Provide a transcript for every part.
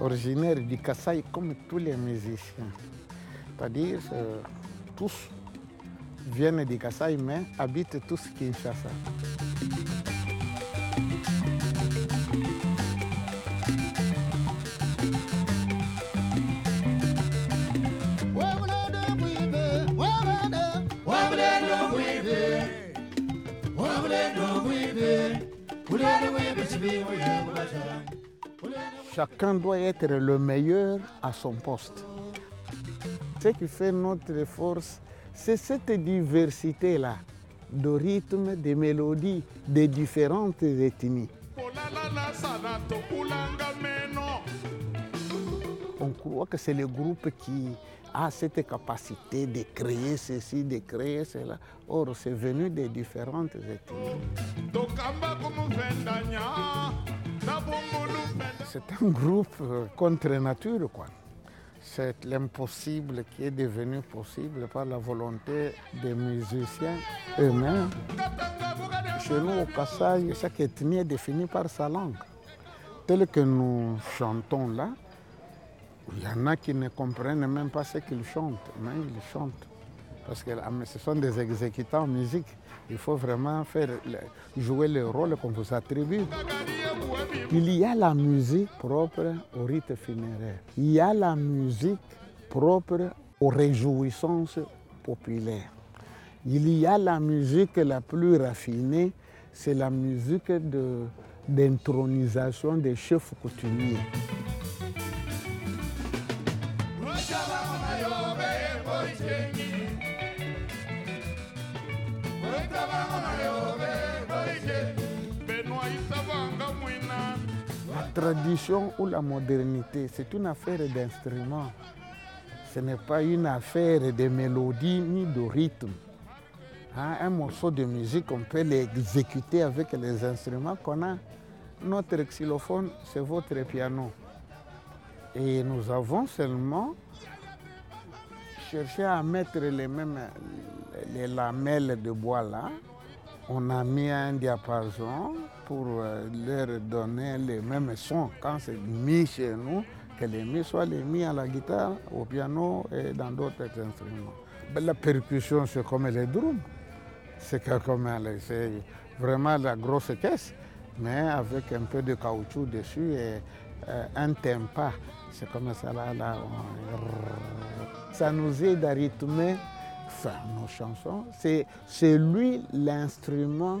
originaire du Kassai comme tous les musiciens. C'est-à-dire euh, tous viennent du Kassai mais habitent tous Kinshasa. Chacun doit être le meilleur à son poste. Ce qui fait notre force, c'est cette diversité-là de rythmes, de mélodies, de différentes ethnies. On croit que c'est le groupe qui a cette capacité de créer ceci, de créer cela. Or, c'est venu des différentes ethnies. C'est un groupe euh, contre nature, quoi. C'est l'impossible qui est devenu possible par la volonté des musiciens eux-mêmes. Chez nous, au Kassai, chaque ethnie est définie par sa langue. Tel que nous chantons là, il y en a qui ne comprennent même pas ce qu'ils chantent, mais ils chantent. Parce que ah, ce sont des exécutants en musique. Il faut vraiment faire, jouer le rôle qu'on vous attribue. Il y a la musique propre au rite funéraire. Il y a la musique propre aux réjouissances populaires. Il y a la musique la plus raffinée, c'est la musique d'intronisation des chefs coutumiers. Tradition ou la modernité, c'est une affaire d'instruments. Ce n'est pas une affaire de mélodie ni de rythme. Hein, un morceau de musique, on peut l'exécuter avec les instruments qu'on a. Notre xylophone, c'est votre piano. Et nous avons seulement cherché à mettre les mêmes les lamelles de bois là. On a mis un diapason pour euh, leur donner les mêmes sons quand c'est mis chez nous, que les mis soient les mis à la guitare, au piano et dans d'autres instruments. Ben, la percussion, c'est comme les drums. C'est comme c'est vraiment la grosse caisse, mais avec un peu de caoutchouc dessus et euh, un tempa. C'est comme ça là. Ça nous aide à rythmer nos chansons. C'est lui l'instrument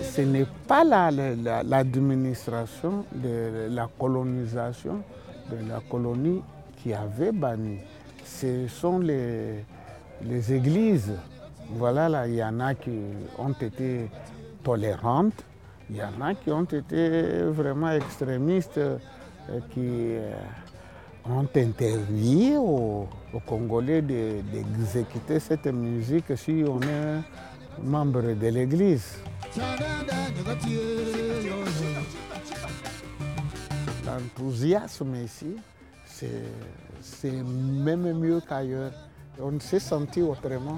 Ce n'est pas l'administration de la colonisation de la colonie qui avait banni. Ce sont les, les églises. Voilà, là, il y en a qui ont été tolérantes, il y en a qui ont été vraiment extrémistes, euh, qui euh, ont interdit aux, Congolais d'exécuter cette musique si on est membre de l'Église. L'enthousiasme ici, c'est même mieux qu'ailleurs. On s'est senti autrement.